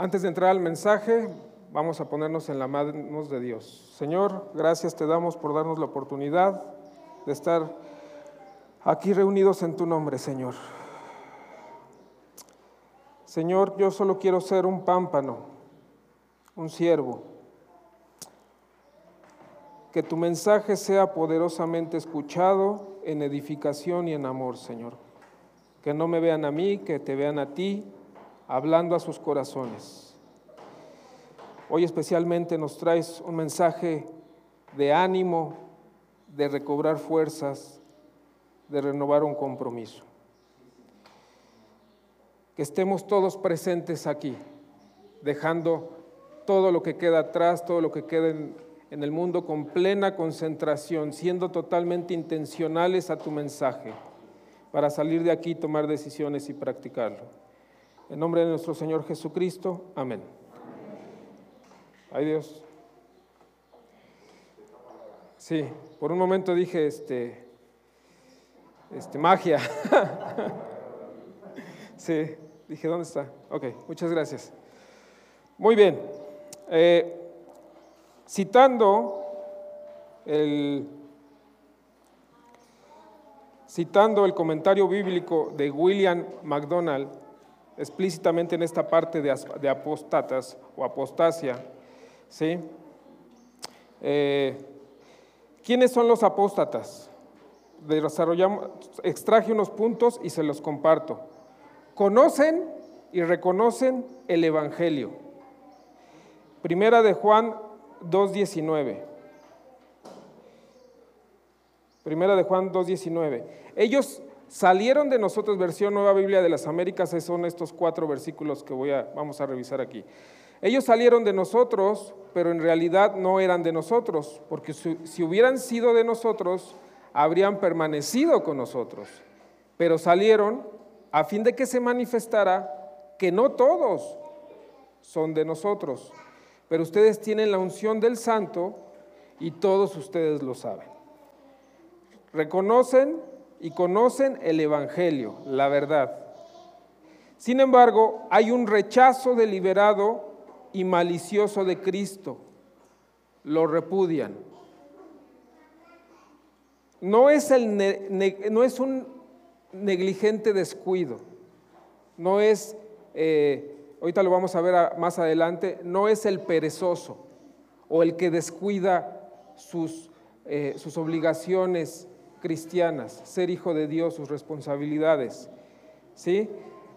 Antes de entrar al mensaje, vamos a ponernos en la manos de Dios. Señor, gracias te damos por darnos la oportunidad de estar aquí reunidos en tu nombre, Señor. Señor, yo solo quiero ser un pámpano, un siervo. Que tu mensaje sea poderosamente escuchado en edificación y en amor, Señor. Que no me vean a mí, que te vean a ti, hablando a sus corazones. Hoy especialmente nos traes un mensaje de ánimo, de recobrar fuerzas, de renovar un compromiso. Que estemos todos presentes aquí, dejando todo lo que queda atrás, todo lo que queda en, el mundo con plena concentración, siendo totalmente intencionales a tu mensaje para salir de aquí, tomar decisiones y practicarlo. En nombre de nuestro Señor Jesucristo, amén. Ay Dios. Sí, por un momento dije, este, este, magia. sí, dije, ¿dónde está? Ok, muchas gracias. Muy bien. Eh, citando el citando el comentario bíblico de William MacDonald, explícitamente en esta parte de, apostatas o apostasia, ¿sí? Eh, ¿Quiénes son los apóstatas? Desarrollamos, extraje unos puntos y se los comparto. Conocen y reconocen el Evangelio. Primera de Juan 2.19. Primera de Juan 2.19. Ellos salieron de nosotros, versión Nueva Biblia de las Américas, son estos cuatro versículos que voy a, vamos a revisar aquí. Ellos salieron de nosotros, pero en realidad no eran de nosotros, porque si, si hubieran sido de nosotros, habrían permanecido con nosotros. Pero salieron a fin de que se manifestara que no todos son de nosotros, pero ustedes tienen la unción del santo y todos ustedes lo saben. Reconocen y conocen el Evangelio, la verdad. Sin embargo, hay un rechazo deliberado y malicioso de Cristo. Lo repudian. No es, el no es un negligente descuido, no es, eh, ahorita lo vamos a ver más adelante, no es el perezoso o el que descuida sus, eh, sus obligaciones cristianas, ser hijo de Dios, sus responsabilidades. ¿sí?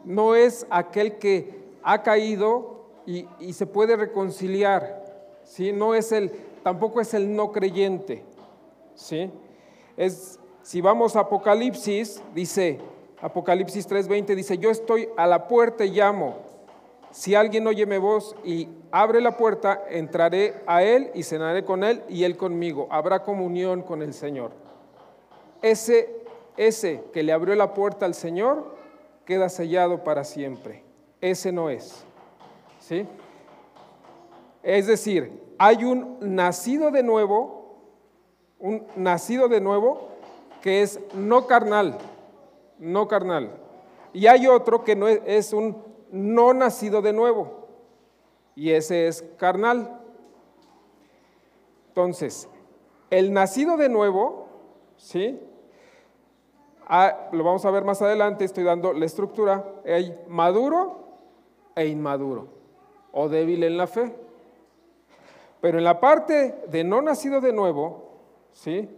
No es aquel que ha caído y, se puede reconciliar. ¿sí? No es el, tampoco es el no creyente. ¿sí? Es, si vamos a Apocalipsis, dice, Apocalipsis 3:20 dice, yo estoy a la puerta y llamo. Si alguien oye mi voz y abre la puerta, entraré a él y cenaré con él y él conmigo. Habrá comunión con el Señor ese, ese que le abrió la puerta al Señor queda sellado para siempre. Ese no es. ¿Sí? Es decir, hay un nacido de nuevo, un nacido de nuevo que es no carnal, no carnal. Y hay otro que no es, es un no nacido de nuevo, y ese es carnal. Entonces, el nacido de nuevo, ¿sí? Ah, lo vamos a ver más adelante, estoy dando la estructura, hay maduro e inmaduro, o débil en la fe. Pero en la parte de no nacido de nuevo, ¿sí?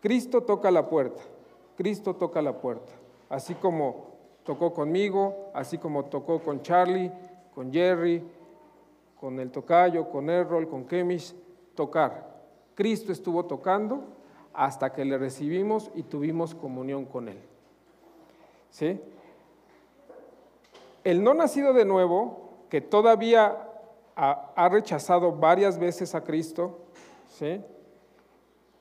Cristo toca la puerta, Cristo toca la puerta, así como tocó conmigo, así como tocó con Charlie, con Jerry, con el tocayo, con Errol, con Kemish, tocar. Cristo estuvo tocando hasta que le recibimos y tuvimos comunión con Él. ¿Sí? El no nacido de nuevo, que todavía ha, rechazado varias veces a Cristo, ¿sí?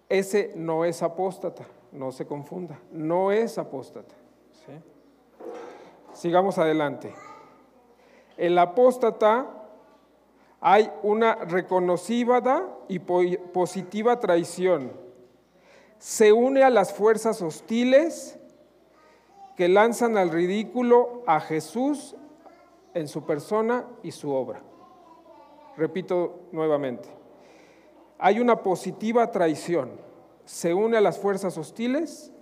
ese no es apóstata, no se confunda, no es apóstata. ¿sí? Sigamos adelante. El apóstata hay una reconocida y positiva traición se une a las fuerzas hostiles que lanzan al ridículo a Jesús en su persona y su obra. Repito nuevamente, hay una positiva traición, se une a las fuerzas hostiles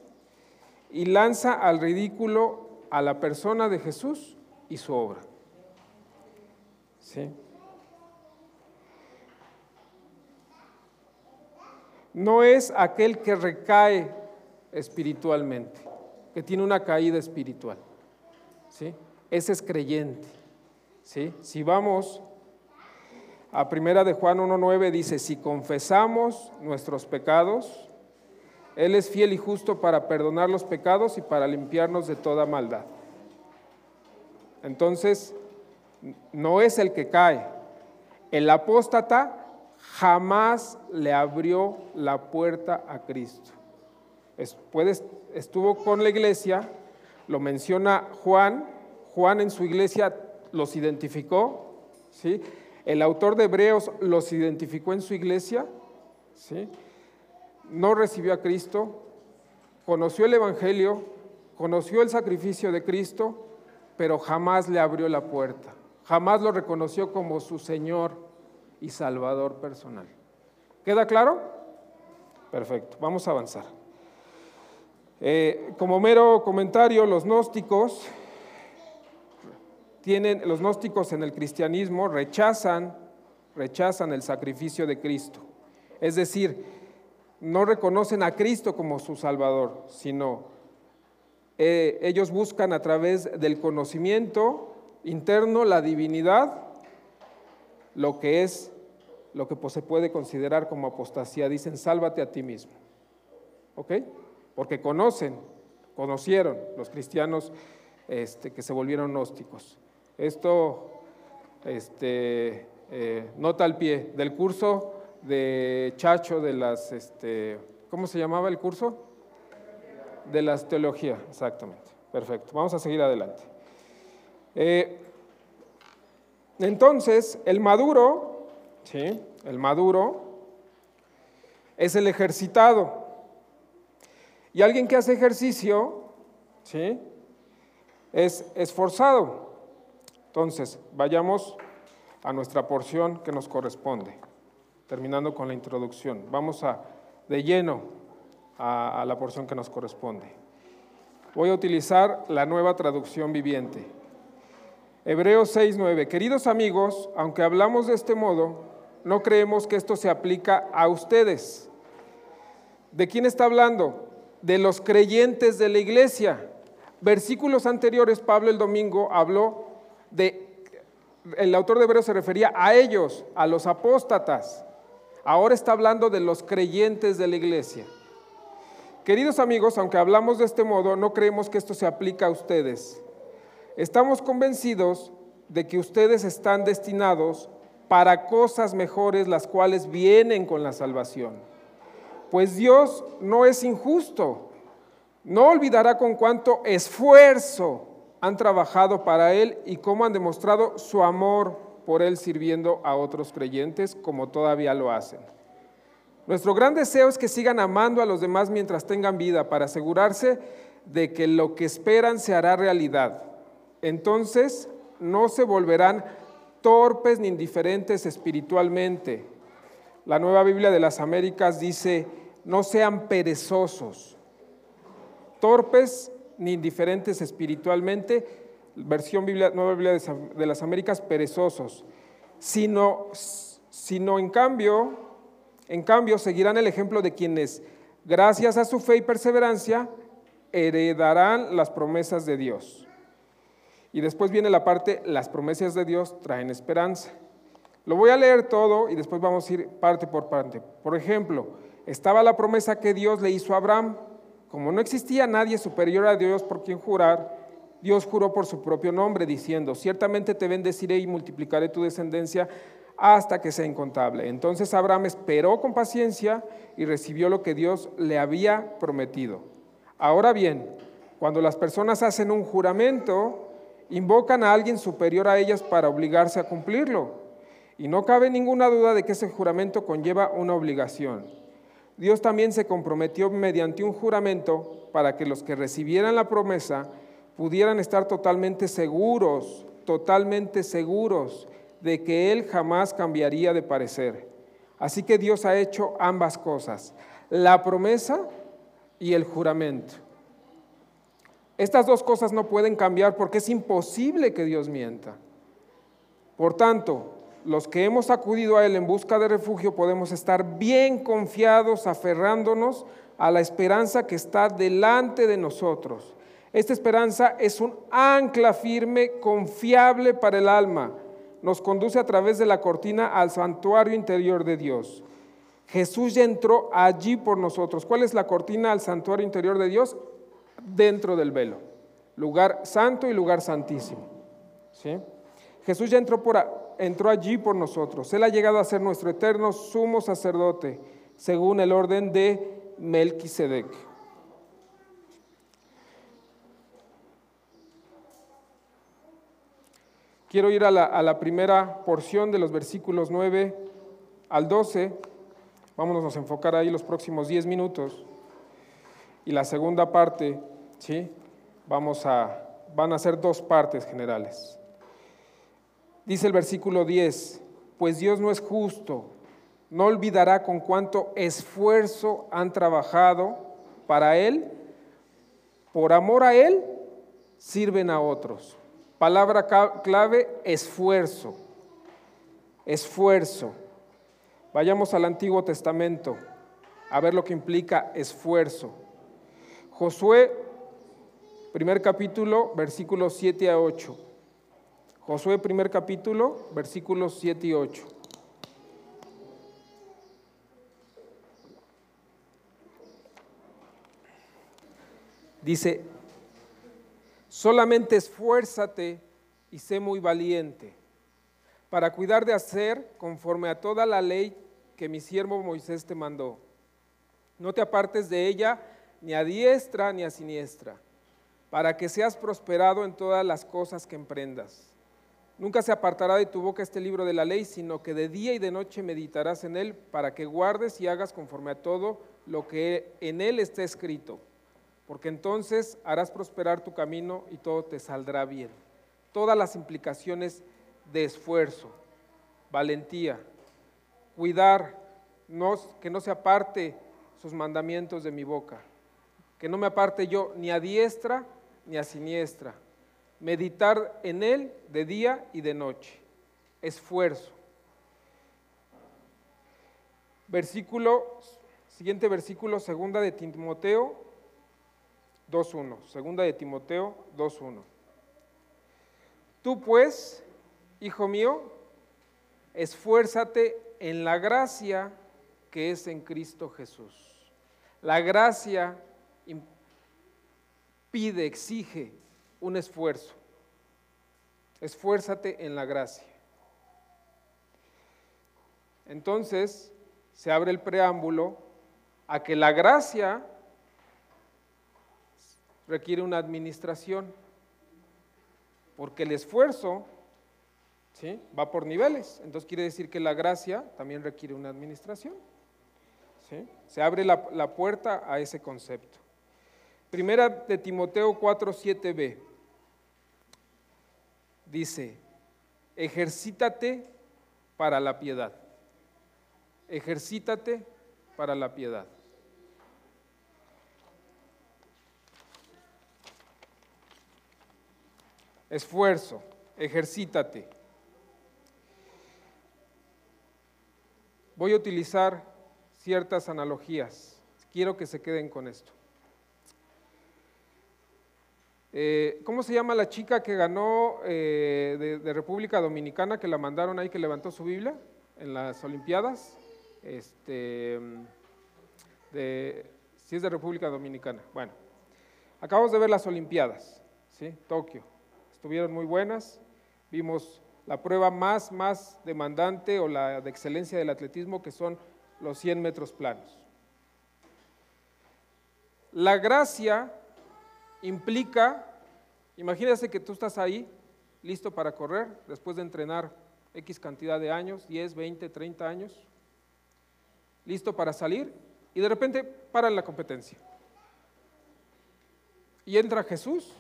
y lanza al ridículo a la persona de Jesús y su obra. ¿Sí? No es aquel que recae espiritualmente, que tiene una caída espiritual. ¿Sí? Ese es creyente. Si vamos a primera de Juan 1.9 dice, si confesamos nuestros pecados, Él es fiel y justo para perdonar los pecados y para limpiarnos de toda maldad. Entonces, no es el que cae. El apóstata jamás le abrió la puerta a Cristo. estuvo con la iglesia, lo menciona Juan, Juan en su iglesia los identificó, ¿sí? El autor de Hebreos los identificó en su iglesia, ¿sí? no recibió a Cristo, conoció el Evangelio, conoció el sacrificio de Cristo, pero jamás le abrió la puerta, jamás lo reconoció como su Señor y Salvador personal. ¿Queda claro? Perfecto, vamos a avanzar. Eh, como mero comentario, los gnósticos tienen, los gnósticos en el cristianismo rechazan, rechazan el sacrificio de Cristo. Es decir, no reconocen a Cristo como su Salvador, sino eh, ellos buscan a través del conocimiento interno la divinidad, lo que es, lo que se puede considerar como apostasía. Dicen, sálvate a ti mismo. ¿Ok? Porque conocen, conocieron los cristianos este, que se volvieron gnósticos. Esto, este, eh, nota al pie, del curso de Chacho de las, este, ¿cómo se llamaba el curso? De las teología, exactamente. Perfecto, vamos a seguir adelante. Eh, entonces, el maduro, ¿sí? El maduro es el ejercitado. Y alguien que hace ejercicio, ¿sí? Es esforzado. Entonces, vayamos a nuestra porción que nos corresponde, terminando con la introducción. Vamos a, de lleno a, a la porción que nos corresponde. Voy a utilizar la nueva traducción viviente. Hebreos 6:9. Queridos amigos, aunque hablamos de este modo, no creemos que esto se aplica a ustedes. ¿De quién está hablando? De los creyentes de la iglesia. Versículos anteriores, Pablo el domingo habló el autor de Hebreos se refería a ellos, a los apóstatas. Ahora está hablando de los creyentes de la iglesia. Queridos amigos, aunque hablamos de este modo, no creemos que esto se aplica a ustedes. Estamos convencidos de que ustedes están destinados para cosas mejores, las cuales vienen con la salvación. Pues Dios no es injusto, no olvidará con cuánto esfuerzo han trabajado para Él y cómo han demostrado su amor por Él sirviendo a otros creyentes como todavía lo hacen. Nuestro gran deseo es que sigan amando a los demás mientras tengan vida para asegurarse de que lo que esperan se hará realidad. Entonces no se volverán torpes ni indiferentes espiritualmente. La nueva Biblia de las Américas dice, no sean perezosos. Torpes ni indiferentes espiritualmente, versión Biblia, Nueva Biblia de las Américas, perezosos, sino, sino en cambio, en cambio seguirán el ejemplo de quienes, gracias a su fe y perseverancia, heredarán las promesas de Dios. Y después viene la parte, las promesas de Dios traen esperanza. Lo voy a leer todo y después vamos a ir parte por parte. Por ejemplo, estaba la promesa que Dios le hizo a Abraham como no existía nadie superior a Dios por quien jurar, Dios juró por su propio nombre, diciendo, ciertamente te bendeciré y multiplicaré tu descendencia hasta que sea incontable. Entonces Abraham esperó con paciencia y recibió lo que Dios le había prometido. Ahora bien, cuando las personas hacen un juramento, invocan a alguien superior a ellas para obligarse a cumplirlo. Y no cabe ninguna duda de que ese juramento conlleva una obligación. Dios también se comprometió mediante un juramento para que los que recibieran la promesa pudieran estar totalmente seguros, totalmente seguros de que Él jamás cambiaría de parecer. Así que Dios ha hecho ambas cosas, la promesa y el juramento. Estas dos cosas no pueden cambiar porque es imposible que Dios mienta. Por tanto, los que hemos acudido a Él en busca de refugio podemos estar bien confiados, aferrándonos a la esperanza que está delante de nosotros. Esta esperanza es un ancla firme, confiable para el alma. Nos conduce a través de la cortina al santuario interior de Dios. Jesús ya entró allí por nosotros. ¿Cuál es la cortina al santuario interior de Dios? Dentro del velo. Lugar santo y lugar santísimo. Jesús ya entró, por, entró allí por nosotros. Él ha llegado a ser nuestro eterno sumo sacerdote, según el orden de Melquisedec. Quiero ir a la, a la, primera porción de los versículos 9 al 12. Vámonos a enfocar ahí los próximos 10 minutos. Y la segunda parte, ¿sí? Vamos a, van a ser dos partes generales. Dice el versículo 10, pues Dios no es justo, no olvidará con cuánto esfuerzo han trabajado para Él, por amor a Él, sirven a otros. Palabra clave, esfuerzo. Esfuerzo. Vayamos al Antiguo Testamento a ver lo que implica esfuerzo. Josué, primer capítulo, versículos 7 a 8. Josué, primer capítulo, versículos 7 y 8. Dice, solamente esfuérzate y sé muy valiente para cuidar de hacer conforme a toda la ley que mi siervo Moisés te mandó. No te apartes de ella ni a diestra ni a siniestra, para que seas prosperado en todas las cosas que emprendas. Nunca se apartará de tu boca este libro de la ley, sino que de día y de noche meditarás en él, para que guardes y hagas conforme a todo lo que en él está escrito porque entonces harás prosperar tu camino y todo te saldrá bien. Todas las implicaciones de esfuerzo, valentía, cuidar, que no se aparte sus mandamientos de mi boca, que no me aparte yo ni a diestra ni a siniestra, meditar en él de día y de noche, esfuerzo. Versículo, siguiente versículo, segunda de Timoteo 2.1, segunda de Timoteo 2.1. Tú pues, hijo mío, esfuérzate en la gracia que es en Cristo Jesús. La gracia pide, exige un esfuerzo. Esfuérzate en la gracia. Entonces se abre el preámbulo a que la gracia requiere una administración, porque el esfuerzo ¿sí? va por niveles, entonces quiere decir que la gracia también requiere una administración. ¿sí? Se abre la, la puerta a ese concepto. Primera de Timoteo 4, 7b dice, ejercítate para la piedad, ejercítate para la piedad. esfuerzo, ejercítate. Voy a utilizar ciertas analogías. Quiero que se queden con esto. Eh, ¿Cómo se llama la chica que ganó eh, de, República Dominicana, que la mandaron ahí, que levantó su Biblia en las Olimpiadas? Este, si es de República Dominicana. Bueno, acabamos de ver las Olimpiadas, ¿sí? Tokio estuvieron muy buenas. Vimos la prueba más, más demandante o la de excelencia del atletismo, que son los 100 metros planos. La gracia implica, imagínese que tú estás ahí, listo para correr, después de entrenar X cantidad de años, 10, 20, 30 años, listo para salir, y de repente para la competencia. Y entra Jesús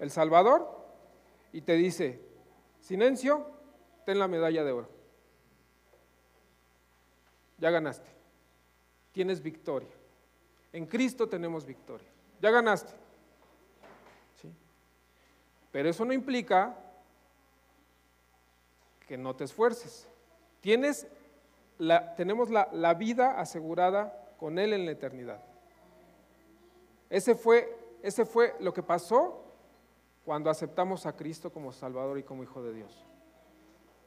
el Salvador, y te dice, silencio, ten la medalla de oro. Ya ganaste. Tienes victoria. En Cristo tenemos victoria. Ya ganaste. ¿Sí? Pero eso no implica que no te esfuerces. Tienes tenemos la, la vida asegurada con Él en la eternidad. Ese fue, ese fue lo que pasó cuando aceptamos a Cristo como Salvador y como Hijo de Dios.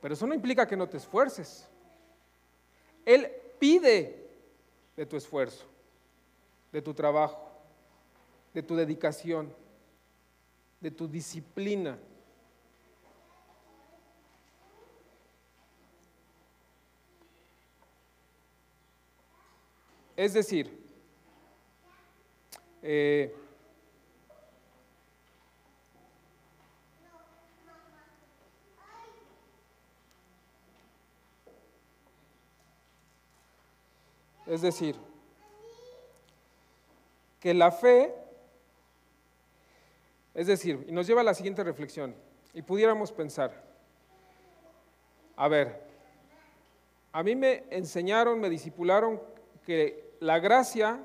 Pero eso no implica que no te esfuerces. Él pide de tu esfuerzo, de tu trabajo, de tu dedicación, de tu disciplina. Es decir, eh, es decir, que la fe, es decir, y nos lleva a la siguiente reflexión, y pudiéramos pensar, a ver, a mí me enseñaron, me disipularon que la gracia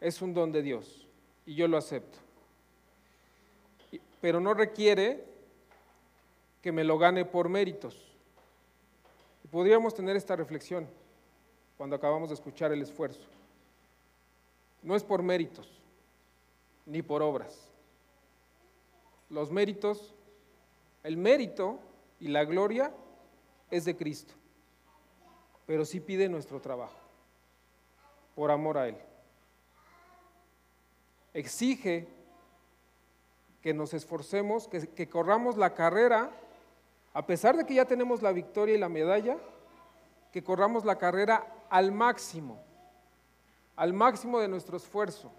es un don de Dios y yo lo acepto. Pero no requiere que me lo gane por méritos. podríamos tener esta reflexión cuando acabamos de escuchar el esfuerzo. No es por méritos, ni por obras. Los méritos, el mérito y la gloria es de Cristo, pero sí pide nuestro trabajo, por amor a Él exige que nos esforcemos, que, corramos la carrera, a pesar de que ya tenemos la victoria y la medalla, que corramos la carrera al máximo, al máximo de nuestro esfuerzo,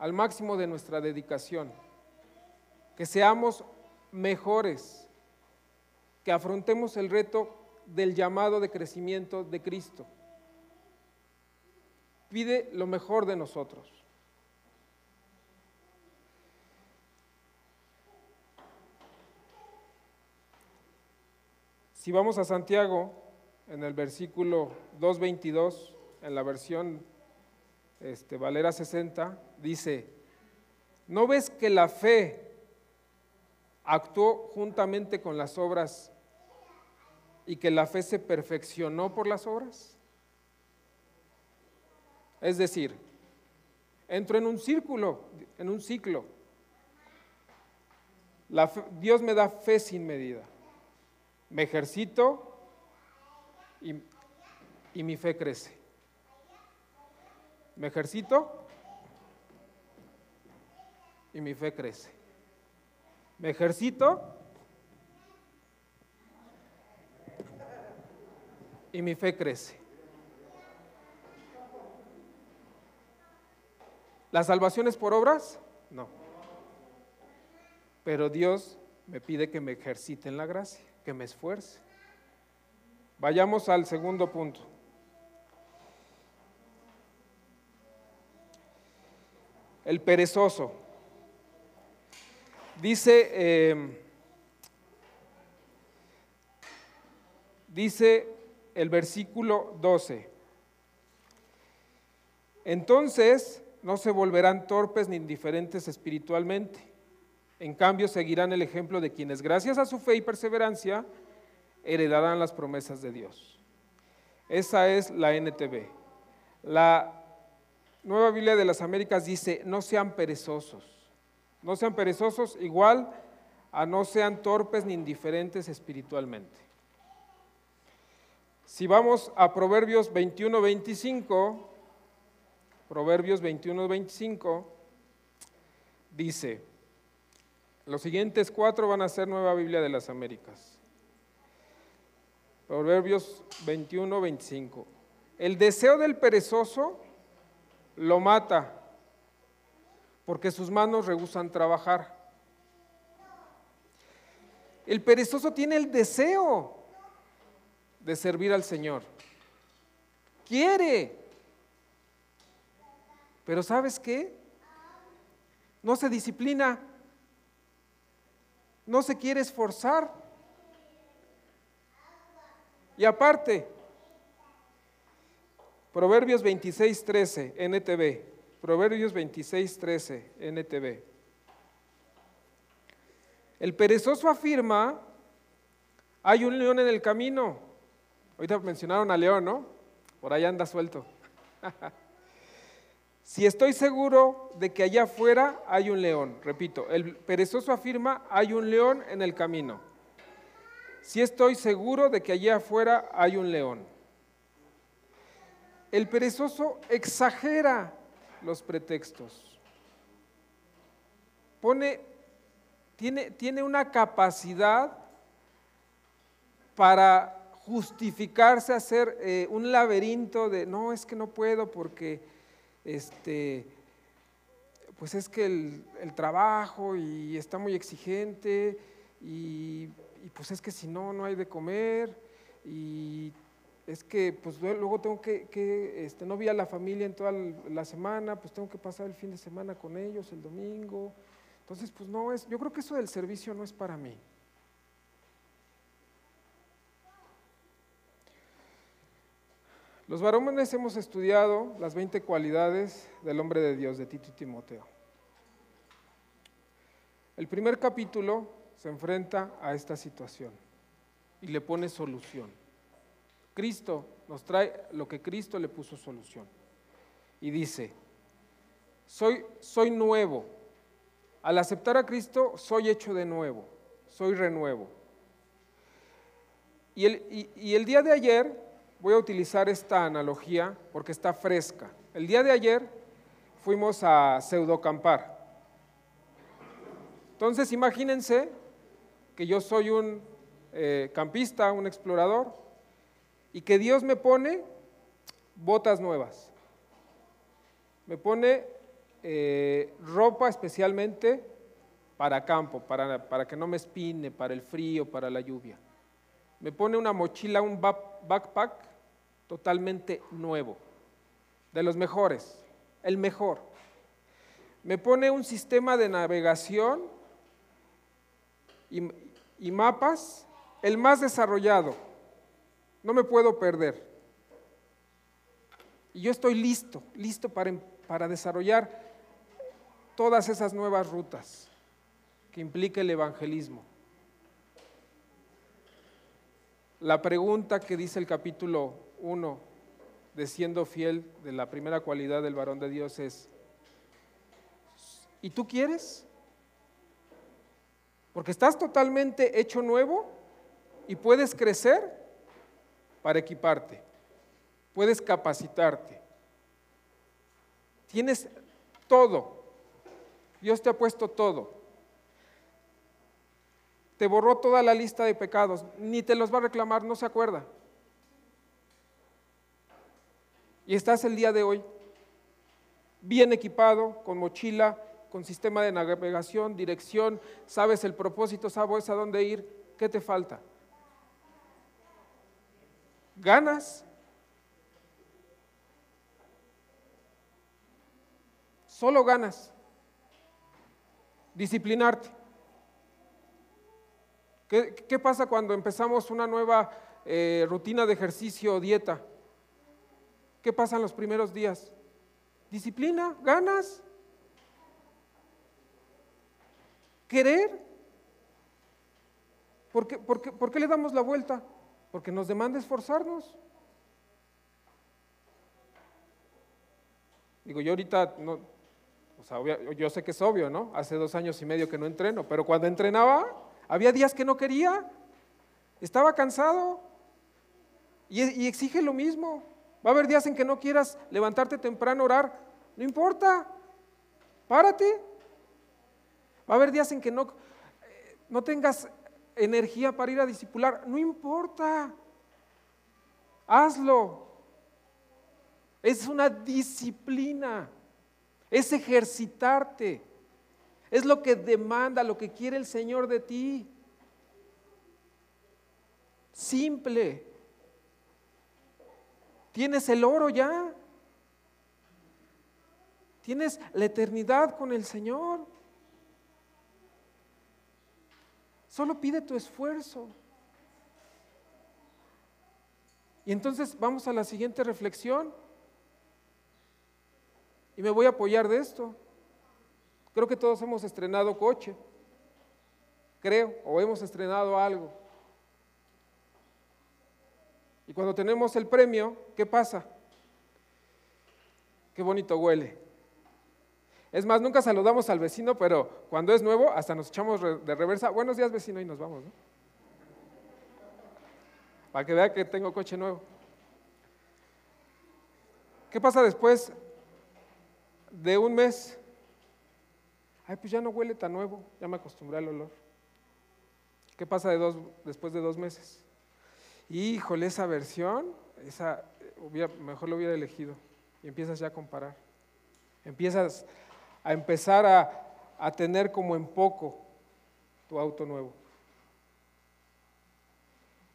al máximo de nuestra dedicación, que seamos mejores, que afrontemos el reto del llamado de crecimiento de Cristo. Pide lo mejor de nosotros. Si vamos a Santiago, en el versículo 2.22, en la versión este, Valera 60, dice, ¿no ves que la fe actuó juntamente con las obras y que la fe se perfeccionó por las obras? Es decir, entro en un círculo, en un ciclo. Dios me da fe sin medida me ejercito y, mi fe crece. Me ejercito y mi fe crece. Me ejercito y mi fe crece. ¿La salvación es por obras? No. Pero Dios me pide que me ejercite en la gracia que me esfuerce. Vayamos al segundo punto. El perezoso. Dice, eh, dice el versículo 12. Entonces no se volverán torpes ni indiferentes espiritualmente en cambio, seguirán el ejemplo de quienes, gracias a su fe y perseverancia, heredarán las promesas de Dios. Esa es la NTV. La Nueva Biblia de las Américas dice, no sean perezosos. No sean perezosos igual a no sean torpes ni indiferentes espiritualmente. Si vamos a Proverbios 21, 25, Proverbios 21, 25, dice, los siguientes cuatro van a ser Nueva Biblia de las Américas. Proverbios 21, 25. El deseo del perezoso lo mata porque sus manos rehusan trabajar. El perezoso tiene el deseo de servir al Señor. Quiere. Pero ¿sabes qué? No se disciplina. no se quiere esforzar. Y aparte, Proverbios 26, 13, NTV. Proverbios 26, 13, NTV. El perezoso afirma, hay un león en el camino. Ahorita mencionaron a león, ¿no? Por allá anda suelto. si estoy seguro de que allá afuera hay un león, repito, el perezoso afirma, hay un león en el camino. Si estoy seguro de que allá afuera hay un león. El perezoso exagera los pretextos. Pone, tiene, tiene una capacidad para justificarse, hacer eh, un laberinto de, no, es que no puedo porque, este, pues es que el, trabajo y está muy exigente y, y, pues es que si no, no hay de comer y es que pues luego tengo que, este, no vi a la familia en toda la semana, pues tengo que pasar el fin de semana con ellos, el domingo. Entonces, pues no es, yo creo que eso del servicio no es para mí. Los varones hemos estudiado las 20 cualidades del hombre de Dios, de Tito y Timoteo. El primer capítulo se enfrenta a esta situación y le pone solución. Cristo nos trae lo que Cristo le puso solución. Y dice, soy, soy nuevo. Al aceptar a Cristo, soy hecho de nuevo, soy renuevo. Y el, y el día de ayer, voy a utilizar esta analogía porque está fresca. El día de ayer fuimos a pseudocampar. Entonces imagínense que yo soy un eh, campista, un explorador, y que Dios me pone botas nuevas, me pone eh, ropa especialmente para campo, para, que no me espine, para el frío, para la lluvia. Me pone una mochila, un backpack totalmente nuevo, de los mejores, el mejor. Me pone un sistema de navegación y mapas, el más desarrollado no me puedo perder. Y yo estoy listo, listo para, para desarrollar todas esas nuevas rutas que implica el evangelismo. La pregunta que dice el capítulo 1 de siendo fiel de la primera cualidad del varón de Dios es, ¿y tú quieres? Porque estás totalmente hecho nuevo y puedes crecer para equiparte, puedes capacitarte. Tienes todo. Dios te ha puesto todo. Te borró toda la lista de pecados, ni te los va a reclamar, no se acuerda. Y estás el día de hoy bien equipado, con mochila, con sistema de navegación, dirección, sabes el propósito, sabes a dónde ir, ¿qué te falta? Ganas. Solo ganas. Disciplinarte. ¿Qué, pasa cuando empezamos una nueva eh, rutina de ejercicio o dieta? ¿Qué pasa en los primeros días? Disciplina, ganas. Querer. ¿Por qué, por qué le damos la vuelta? Porque nos demanda esforzarnos. Digo, yo ahorita, no, o sea, yo sé que es obvio, ¿no? Hace dos años y medio que no entreno, pero cuando entrenaba, había días que no quería, estaba cansado y, y exige lo mismo. Va a haber días en que no quieras levantarte temprano, orar, no importa, párate. Va a haber días en que no, eh, no tengas energía para ir a discipular, no importa, hazlo. Es una disciplina, es ejercitarte, es lo que demanda, lo que quiere el Señor de ti. Simple. Tienes el oro ya. Tienes la eternidad con el Señor. Solo pide tu esfuerzo. Y entonces vamos a la siguiente reflexión. Y me voy a apoyar de esto. Creo que todos hemos estrenado coche. Creo, o hemos estrenado algo. Y cuando tenemos el premio, ¿qué pasa? Qué bonito huele. Es más, nunca saludamos al vecino, pero cuando es nuevo, hasta nos echamos de reversa. Buenos días, vecino, y nos vamos, ¿no? Para que vea que tengo coche nuevo. ¿Qué pasa después de un mes? Ay, pues ya no huele tan nuevo, ya me acostumbré al olor. ¿Qué pasa después de dos meses? Híjole, esa versión, esa, mejor lo hubiera elegido. Y empiezas ya a comparar. Empiezas a empezar a, a tener como en poco tu auto nuevo.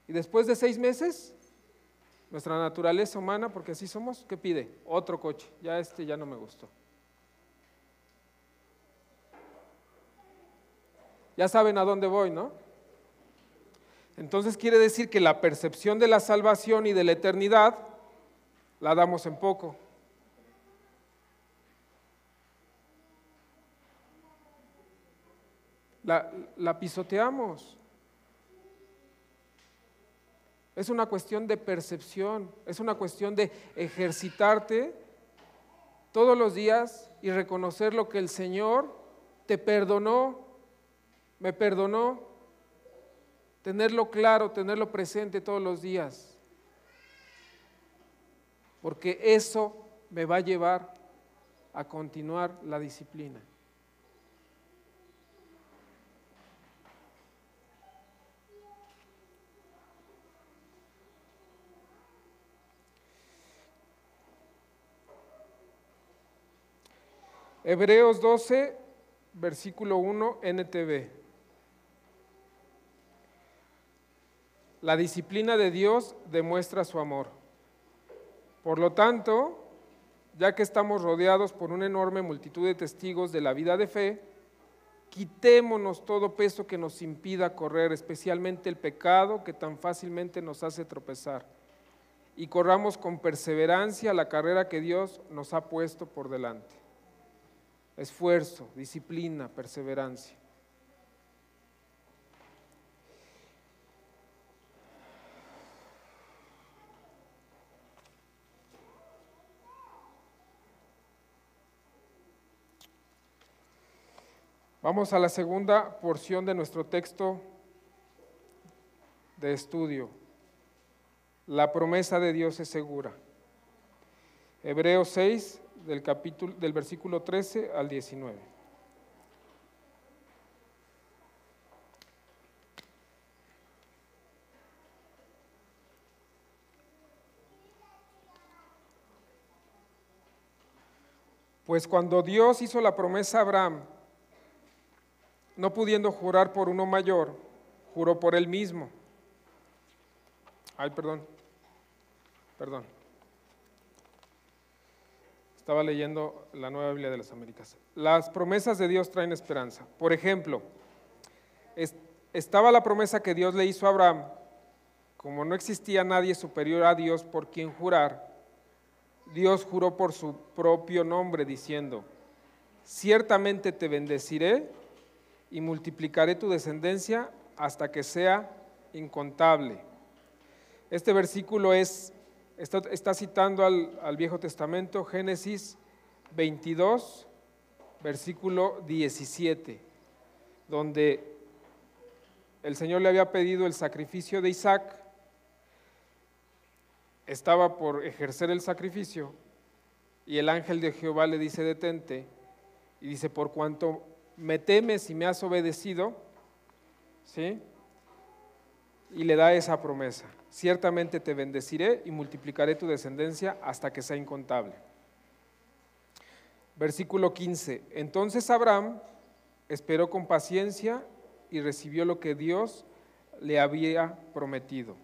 Y después de seis meses, nuestra naturaleza humana, porque así somos, ¿qué pide? Otro coche. Ya este ya no me gustó. Ya saben a dónde voy, ¿no? Entonces quiere decir que la percepción de la salvación y de la eternidad la damos en poco. La, pisoteamos. Es una cuestión de percepción, es una cuestión de ejercitarte todos los días y reconocer lo que el Señor te perdonó, me perdonó, tenerlo claro, tenerlo presente todos los días, porque eso me va a llevar a continuar la disciplina. Hebreos 12, versículo 1, NTV. La disciplina de Dios demuestra su amor. Por lo tanto, ya que estamos rodeados por una enorme multitud de testigos de la vida de fe, quitémonos todo peso que nos impida correr, especialmente el pecado que tan fácilmente nos hace tropezar, y corramos con perseverancia la carrera que Dios nos ha puesto por delante esfuerzo, disciplina, perseverancia. Vamos a la segunda porción de nuestro texto de estudio. La promesa de Dios es segura. Hebreos 6, del, capítulo, del versículo 13 al 19. Pues cuando Dios hizo la promesa a Abraham, no pudiendo jurar por uno mayor, juró por él mismo. Ay, perdón, perdón. Estaba leyendo la Nueva Biblia de las Américas. Las promesas de Dios traen esperanza. Por ejemplo, estaba la promesa que Dios le hizo a Abraham. Como no existía nadie superior a Dios por quien jurar, Dios juró por su propio nombre diciendo, ciertamente te bendeciré y multiplicaré tu descendencia hasta que sea incontable. Este versículo es Está, citando al, al, Viejo Testamento, Génesis 22, versículo 17, donde el Señor le había pedido el sacrificio de Isaac, estaba por ejercer el sacrificio, y el ángel de Jehová le dice, detente, y dice, por cuanto me temes y me has obedecido, ¿sí? Y le da esa promesa ciertamente te bendeciré y multiplicaré tu descendencia hasta que sea incontable. Versículo 15. Entonces Abraham esperó con paciencia y recibió lo que Dios le había prometido.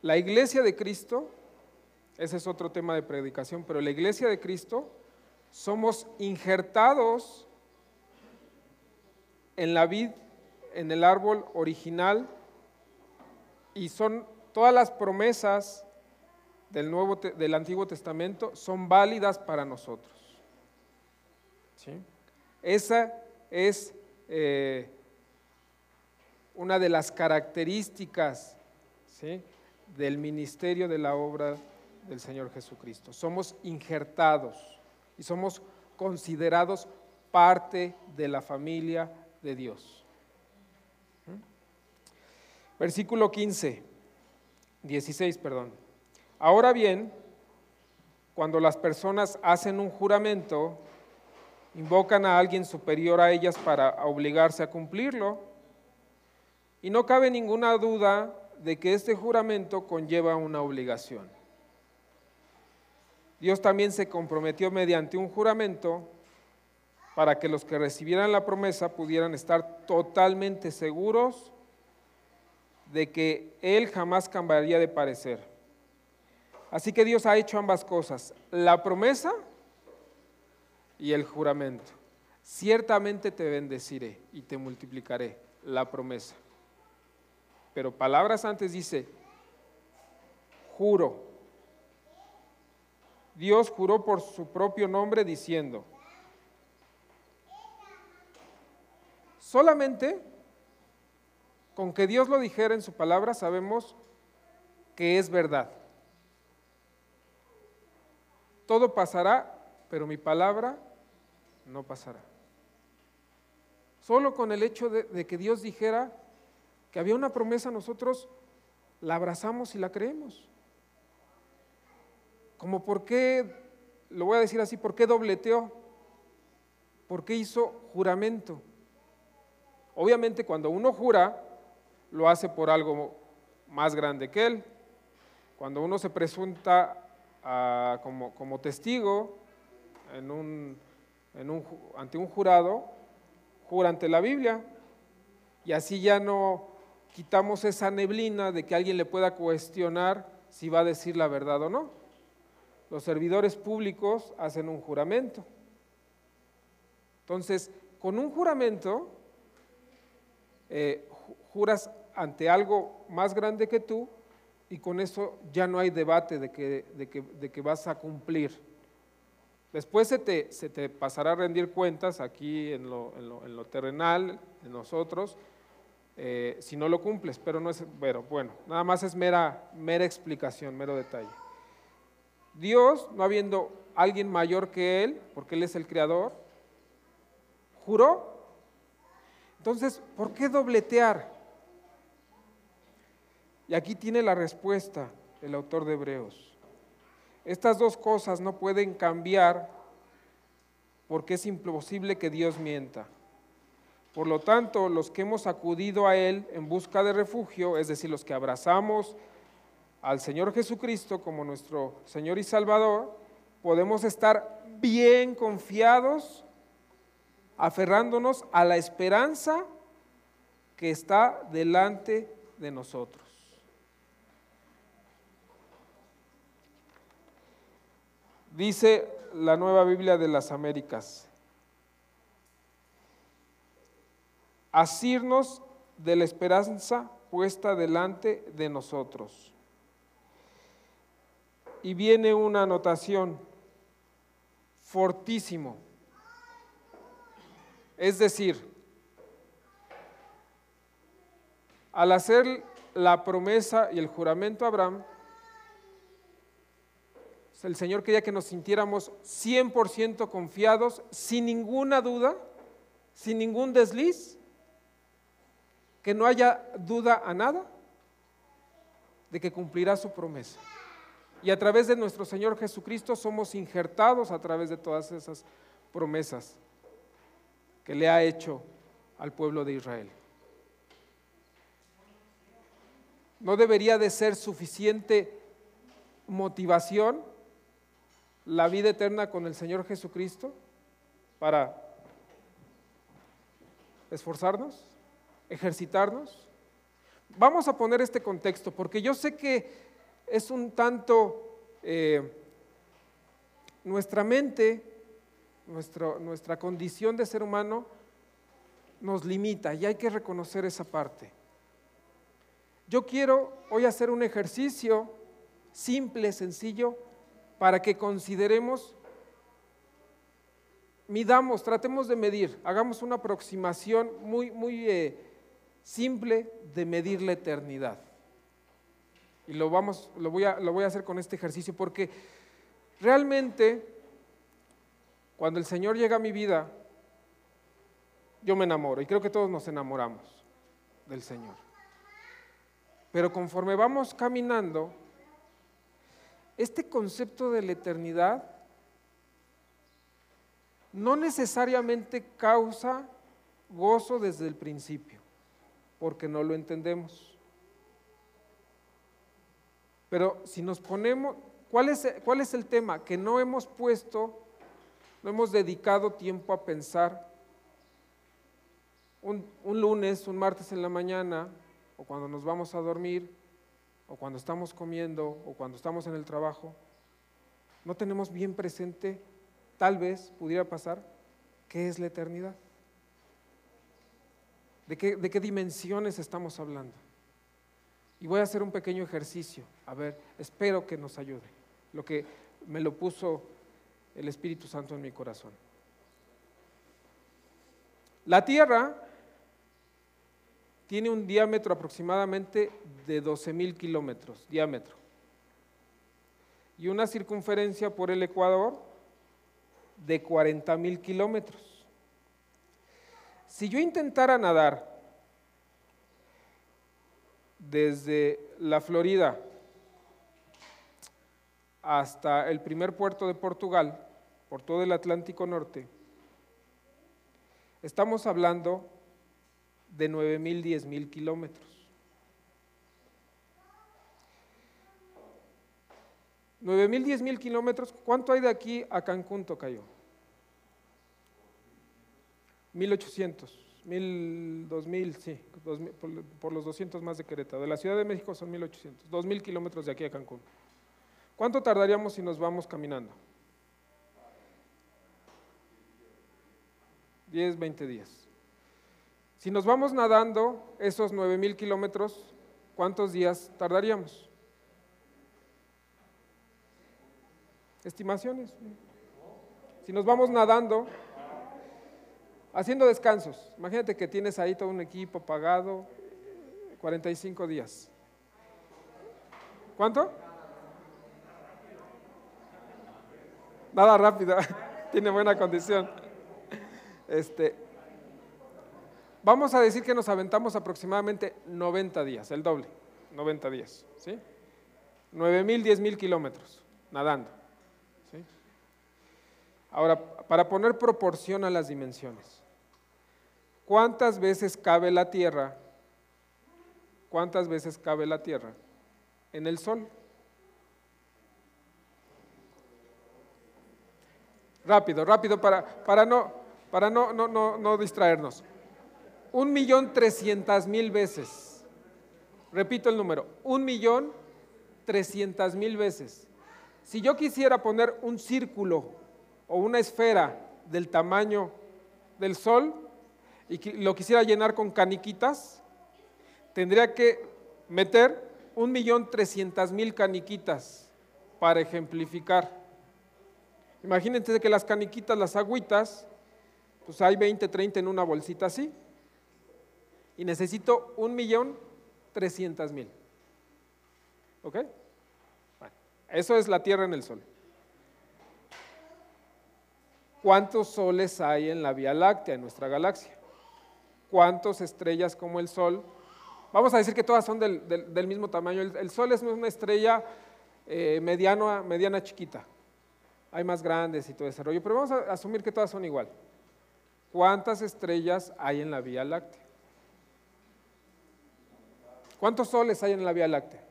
La iglesia de Cristo, ese es otro tema de predicación, pero la iglesia de Cristo somos injertados en la vid, en el árbol original, y son todas las promesas del, Antiguo Testamento son válidas para nosotros. Esa es eh, una de las características del ministerio de la obra del Señor Jesucristo. Somos injertados y somos considerados parte de la familia de Dios. ¿Mm? Versículo 15, 16, perdón. Ahora bien, cuando las personas hacen un juramento, invocan a alguien superior a ellas para obligarse a cumplirlo. Y no cabe ninguna duda de que este juramento conlleva una obligación. Dios también se comprometió mediante un juramento para que los que recibieran la promesa pudieran estar totalmente seguros de que Él jamás cambiaría de parecer. Así que Dios ha hecho ambas cosas, la promesa y el juramento. Ciertamente te bendeciré y te multiplicaré, la promesa. Pero palabras antes dice, juro. Dios juró por su propio nombre diciendo, solamente con que Dios lo dijera en su palabra sabemos que es verdad. Todo pasará, pero mi palabra no pasará. Solo con el hecho de, que Dios dijera que había una promesa, nosotros la abrazamos y la creemos. Como por qué, lo voy a decir así, ¿por qué dobleteó? ¿Por qué hizo juramento? Obviamente cuando uno jura, lo hace por algo más grande que él. Cuando uno se presunta ah, como, testigo ante un jurado, jura ante la Biblia. Y así ya no quitamos esa neblina de que alguien le pueda cuestionar si va a decir la verdad o no. Los servidores públicos hacen un juramento. Entonces, con un juramento, eh, juras ante algo más grande que tú y con eso ya no hay debate de que, de que vas a cumplir. Después se te, se te, pasará a rendir cuentas aquí en lo, en lo, terrenal, de nosotros, eh, si no lo cumples, pero no es, bueno, bueno, nada más es mera, mera explicación, mero detalle. Dios, no habiendo alguien mayor que Él, porque Él es el creador, juró. Entonces, ¿por qué dobletear? Y aquí tiene la respuesta el autor de Hebreos. Estas dos cosas no pueden cambiar porque es imposible que Dios mienta. Por lo tanto, los que hemos acudido a Él en busca de refugio, es decir, los que abrazamos al Señor Jesucristo como nuestro Señor y Salvador, podemos estar bien confiados, aferrándonos a la esperanza que está delante de nosotros. Dice la nueva Biblia de las Américas, asirnos de la esperanza puesta delante de nosotros. Y viene una anotación, fortísimo. Es decir, al hacer la promesa y el juramento a Abraham, el Señor quería que nos sintiéramos 100% confiados, sin ninguna duda, sin ningún desliz, que no haya duda a nada de que cumplirá su promesa. Y a través de nuestro Señor Jesucristo somos injertados a través de todas esas promesas que le ha hecho al pueblo de Israel. No debería de ser suficiente motivación la vida eterna con el Señor Jesucristo para esforzarnos, ejercitarnos. Vamos a poner este contexto, porque yo sé que es un tanto, eh, nuestra mente nuestra condición de ser humano nos limita y hay que reconocer esa parte. Yo quiero hoy hacer un ejercicio simple, sencillo, para que consideremos, midamos, tratemos de medir, hagamos una aproximación muy, muy eh, simple de medir la eternidad. Y lo, vamos, lo, voy a, lo voy a hacer con este ejercicio porque realmente cuando el Señor llega a mi vida, yo me enamoro y creo que todos nos enamoramos del Señor. Pero conforme vamos caminando, este concepto de la eternidad no necesariamente causa gozo desde el principio, porque no lo entendemos. Pero si nos ponemos, ¿cuál es, el tema? Que no hemos puesto, no hemos dedicado tiempo a pensar un, lunes, un martes en la mañana, o cuando nos vamos a dormir, o cuando estamos comiendo, o cuando estamos en el trabajo, no tenemos bien presente, tal vez pudiera pasar, qué es la eternidad. ¿De qué, ¿De qué, dimensiones estamos hablando? Y voy a hacer un pequeño ejercicio. A ver, espero que nos ayude. Lo que me lo puso el Espíritu Santo en mi corazón. La tierra tiene un diámetro aproximadamente de 12 mil kilómetros, diámetro, y una circunferencia por el Ecuador de 40 mil kilómetros. Si yo intentara nadar desde la Florida hasta el primer puerto de Portugal, por todo el Atlántico Norte, estamos hablando de 9 mil, 10 mil kilómetros. 9 mil, 10 mil kilómetros, ¿cuánto hay de aquí a Cancún, Tocayo? 1800, 1000, 2000, sí, por, los 200 más de Querétaro. De la Ciudad de México son 1800, 2000 kilómetros de aquí a Cancún. ¿Cuánto tardaríamos si nos vamos caminando? 10, 20 días. Si nos vamos nadando esos 9.000 kilómetros, ¿cuántos días tardaríamos? Estimaciones. Si nos vamos nadando, haciendo descansos, imagínate que tienes ahí todo un equipo pagado, 45 días. ¿Cuánto? Nada rápido, tiene buena condición. Este, Vamos a decir que nos aventamos aproximadamente 90 días, el doble, 90 días, ¿sí? 9 mil, 10 mil kilómetros nadando. ¿sí? Ahora, para poner proporción a las dimensiones, ¿cuántas veces cabe la Tierra? ¿Cuántas veces cabe la Tierra en el Sol? Rápido, rápido, para, para, no, para no, no, no, no distraernos un millón trescientas mil veces. Repito el número, un millón trescientas mil veces. Si yo quisiera poner un círculo o una esfera del tamaño del Sol y lo quisiera llenar con caniquitas, tendría que meter un millón trescientas mil caniquitas para ejemplificar. Imagínense que las caniquitas, las agüitas, pues hay 20, 30 en una bolsita así y necesito un millón trescientas mil. ¿Ok? eso es la Tierra en el Sol. ¿Cuántos soles hay en la Vía Láctea, en nuestra galaxia? ¿Cuántas estrellas como el Sol? Vamos a decir que todas son del, mismo tamaño. El, Sol es una estrella eh, mediana, mediana chiquita. Hay más grandes y todo ese rollo, pero vamos a asumir que todas son igual. ¿Cuántas estrellas hay en la Vía Láctea? ¿Cuántos soles hay en la Vía Láctea?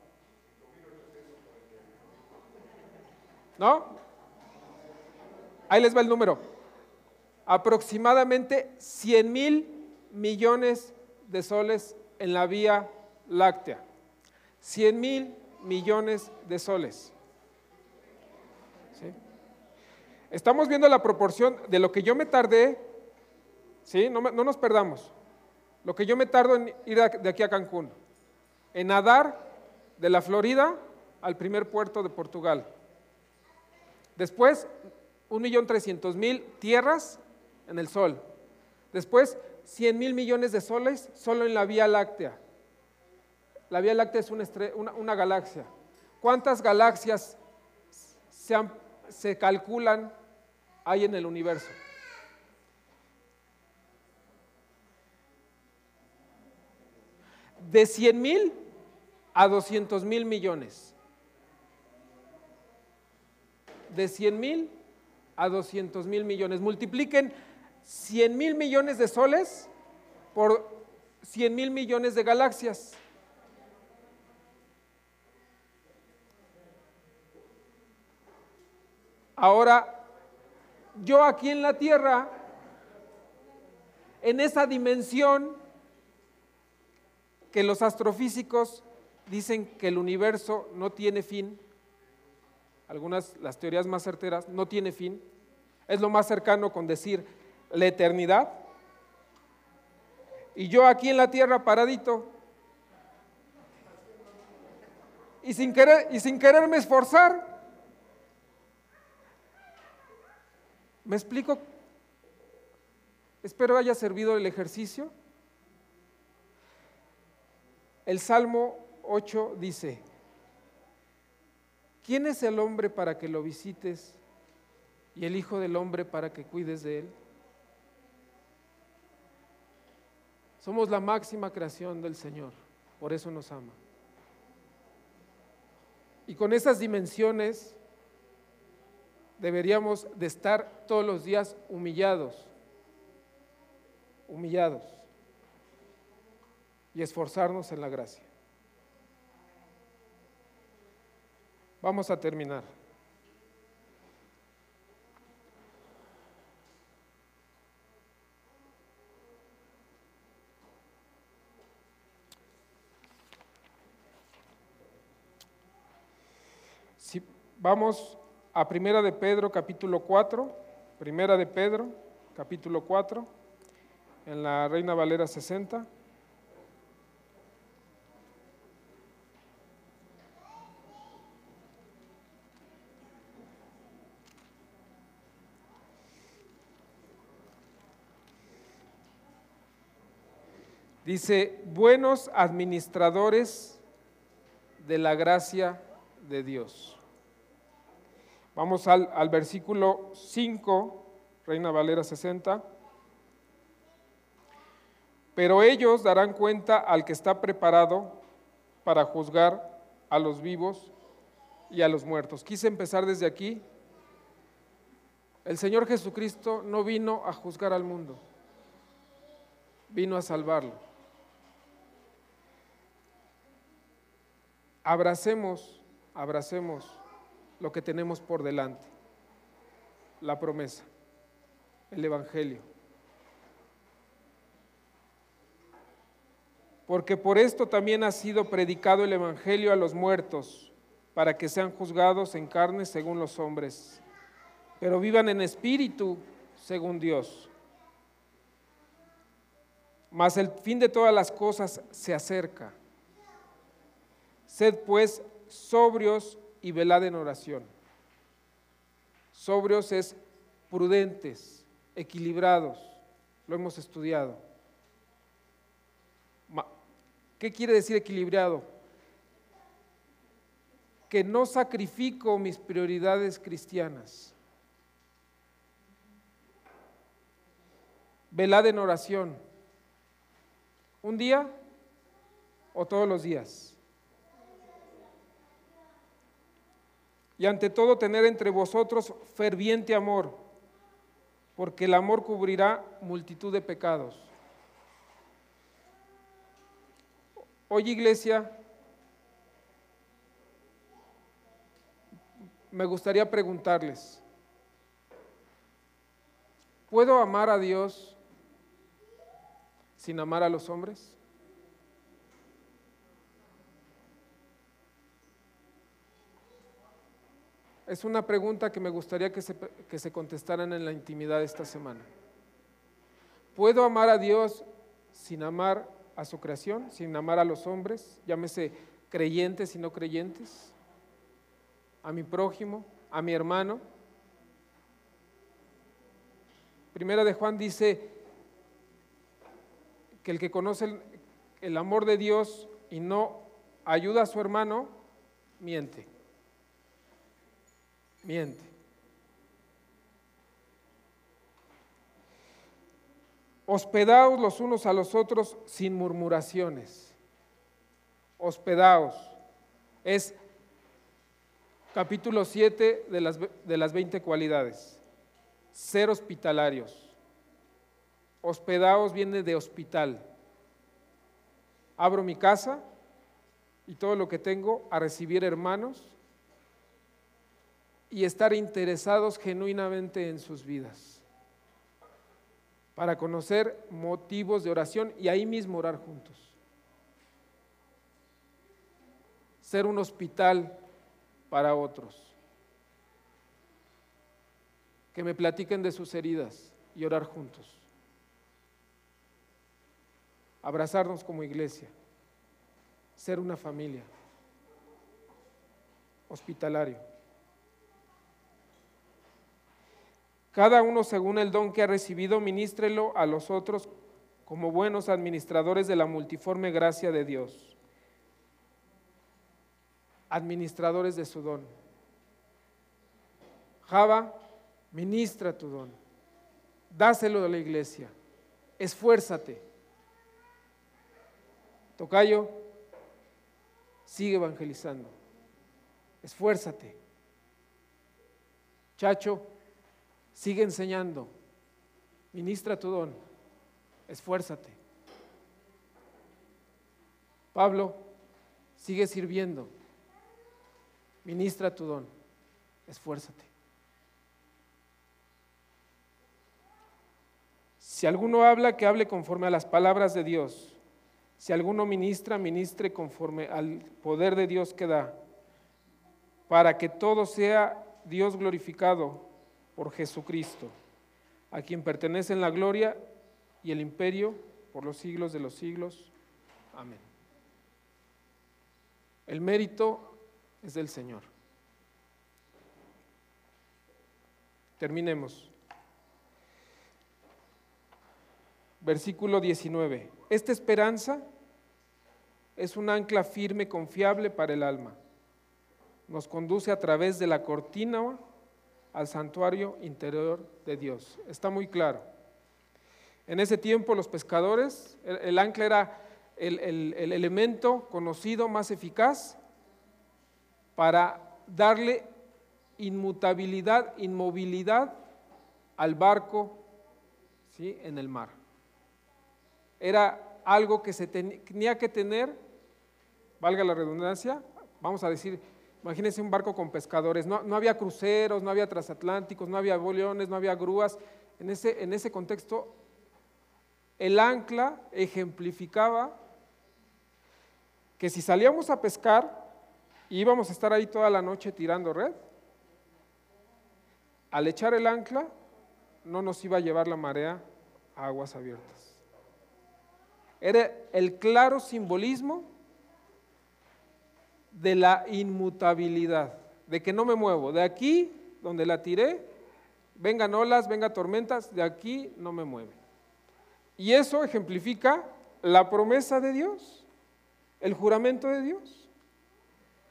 ¿No? Ahí les va el número. Aproximadamente 100 mil millones de soles en la Vía Láctea. 100 mil millones de soles. Estamos viendo la proporción de lo que yo me tardé, ¿sí? No, no nos perdamos. Lo que yo me tardo en ir de aquí a Cancún. En nadar de la Florida al primer puerto de Portugal. Después, 1.300.000 tierras en el Sol. Después, 100 mil millones de soles solo en la Vía Láctea. La Vía Láctea es una, galaxia. ¿Cuántas galaxias se, se calculan hay en el universo? De 100 mil a 200 mil millones. De 100 mil a 200 mil millones. Multipliquen 100 mil millones de soles por 100 mil millones de galaxias. Ahora, yo aquí en la Tierra, en esa dimensión que los astrofísicos dicen que el universo no tiene fin, algunas, las teorías más certeras, no tiene fin, es lo más cercano con decir la eternidad. Y yo aquí en la tierra paradito. Y sin, querer, y sin quererme esforzar. ¿Me explico? Espero haya servido el ejercicio. El Salmo 8 dice, ¿quién es el hombre para que lo visites y el Hijo del hombre para que cuides de él? Somos la máxima creación del Señor, por eso nos ama. Y con esas dimensiones deberíamos de estar todos los días humillados, humillados y esforzarnos en la gracia. Vamos a terminar. Vamos a Primera de Pedro capítulo 4, Primera de Pedro capítulo 4, en la Reina Valera 60. Dice, buenos administradores de la gracia de Dios. Vamos al, versículo 5, Reina Valera 60. Pero ellos darán cuenta al que está preparado para juzgar a los vivos y a los muertos. Quise empezar desde aquí. El Señor Jesucristo no vino a juzgar al mundo, vino a salvarlo. Abracemos, abracemos lo que tenemos por delante, la promesa, el Evangelio. Porque por esto también ha sido predicado el Evangelio a los muertos, para que sean juzgados en carne según los hombres, pero vivan en espíritu según Dios. Mas el fin de todas las cosas se acerca. Sed pues sobrios y velad en oración. Sobrios es prudentes, equilibrados, lo hemos estudiado. ¿Qué quiere decir equilibrado? Que no sacrifico mis prioridades cristianas. Velad en oración. ¿Un día o todos los días? Y ante todo tener entre vosotros ferviente amor, porque el amor cubrirá multitud de pecados. Hoy iglesia, me gustaría preguntarles, ¿puedo amar a Dios sin amar a los hombres? Es una pregunta que me gustaría que se, que se contestaran en la intimidad esta semana. ¿Puedo amar a Dios sin amar a su creación, sin amar a los hombres, llámese creyentes y no creyentes, a mi prójimo, a mi hermano? Primera de Juan dice que el que conoce el, el amor de Dios y no ayuda a su hermano, miente. Miente. Hospedaos los unos a los otros sin murmuraciones. Hospedaos. Es capítulo 7 de las, de las 20 cualidades. Ser hospitalarios. Hospedaos viene de hospital. Abro mi casa y todo lo que tengo a recibir hermanos y estar interesados genuinamente en sus vidas, para conocer motivos de oración y ahí mismo orar juntos. Ser un hospital para otros. Que me platiquen de sus heridas y orar juntos. Abrazarnos como iglesia. Ser una familia. Hospitalario. Cada uno según el don que ha recibido, ministrelo a los otros como buenos administradores de la multiforme gracia de Dios. Administradores de su don. Java, ministra tu don. Dáselo a la iglesia. Esfuérzate. Tocayo, sigue evangelizando. Esfuérzate. Chacho, Sigue enseñando. Ministra tu don. Esfuérzate. Pablo, sigue sirviendo. Ministra tu don. Esfuérzate. Si alguno habla, que hable conforme a las palabras de Dios. Si alguno ministra, ministre conforme al poder de Dios que da, para que todo sea Dios glorificado por Jesucristo, a quien pertenecen la gloria y el imperio por los siglos de los siglos. Amén. El mérito es del Señor. Terminemos. Versículo 19. Esta esperanza es un ancla firme, confiable para el alma. Nos conduce a través de la cortina al santuario interior de Dios. Está muy claro. En ese tiempo los pescadores, el, ancla era el, el elemento conocido más eficaz para darle inmutabilidad, inmovilidad al barco ¿sí? en el mar. Era algo que se tenía que tener, valga la redundancia, vamos a decir, Imagínense un barco con pescadores. No, había cruceros, no había transatlánticos, no había boleones, no había grúas. En ese, en ese contexto, el ancla ejemplificaba que si salíamos a pescar y íbamos a estar ahí toda la noche tirando red, al echar el ancla no nos iba a llevar la marea a aguas abiertas. Era el claro simbolismo de la inmutabilidad, de que no me muevo. De aquí, donde la tiré, vengan olas, vengan tormentas, de aquí no me mueve. Y eso ejemplifica la promesa de Dios, el juramento de Dios.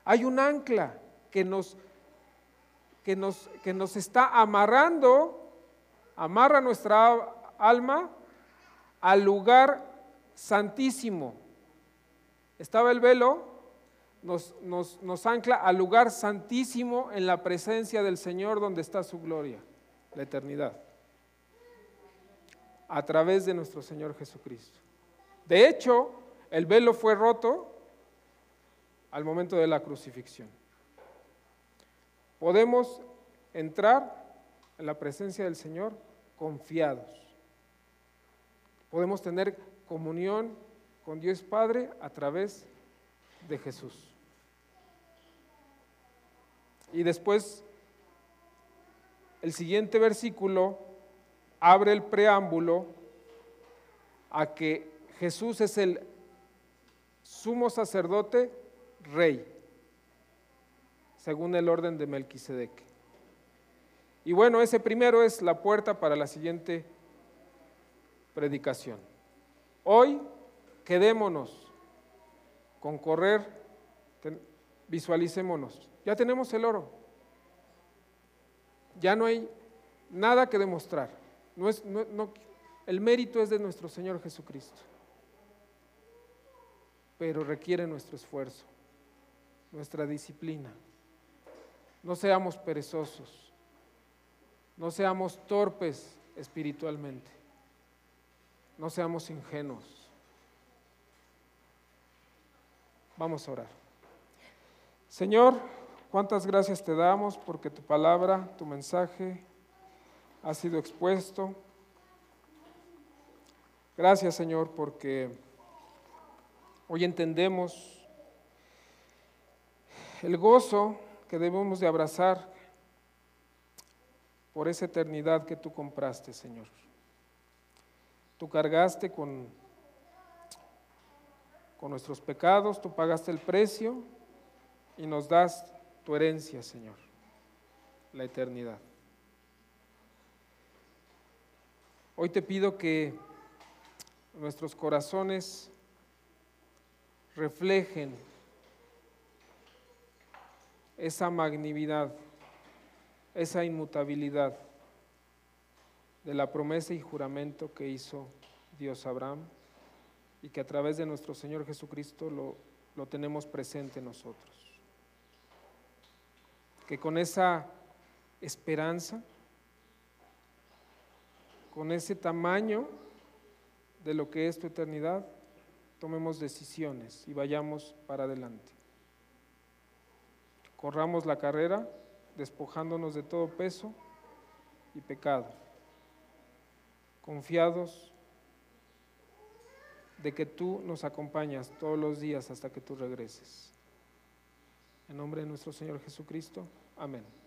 Hay un ancla que nos, que nos, que nos está amarrando, amarra nuestra alma al lugar santísimo. Estaba el velo, nos, ancla al lugar santísimo en la presencia del Señor donde está su gloria, la eternidad, a través de nuestro Señor Jesucristo. De hecho, el velo fue roto al momento de la crucifixión. Podemos entrar en la presencia del Señor confiados. Podemos tener comunión con Dios Padre a través de Jesús. Y después el siguiente versículo abre el preámbulo a que Jesús es el sumo sacerdote rey, según el orden de Melquisedec. Y bueno, ese primero es la puerta para la siguiente predicación. Hoy quedémonos con correr, visualicémonos. Ya tenemos el oro. Ya no hay nada que demostrar. El mérito es de nuestro Señor Jesucristo. Pero requiere nuestro esfuerzo, nuestra disciplina. No seamos perezosos. No seamos torpes espiritualmente. No seamos ingenuos. Vamos a orar. Señor, cuántas gracias te damos porque tu palabra, tu mensaje ha sido expuesto. Gracias Señor porque hoy entendemos el gozo que debemos de abrazar por esa eternidad que tú compraste, Señor. Tú cargaste con con nuestros pecados, tú pagaste el precio y nos das tu herencia, Señor, la eternidad. Hoy te pido que nuestros corazones reflejen esa magnanimidad, esa inmutabilidad de la promesa y juramento que hizo Dios Abraham y que a través de nuestro Señor Jesucristo lo, lo tenemos presente nosotros. Que con esa esperanza, con ese tamaño de lo que es tu eternidad, tomemos decisiones y vayamos para adelante. Corramos la carrera despojándonos de todo peso y pecado, confiados de que tú nos acompañas todos los días hasta que tú regreses. En nombre de nuestro Señor Jesucristo, amén.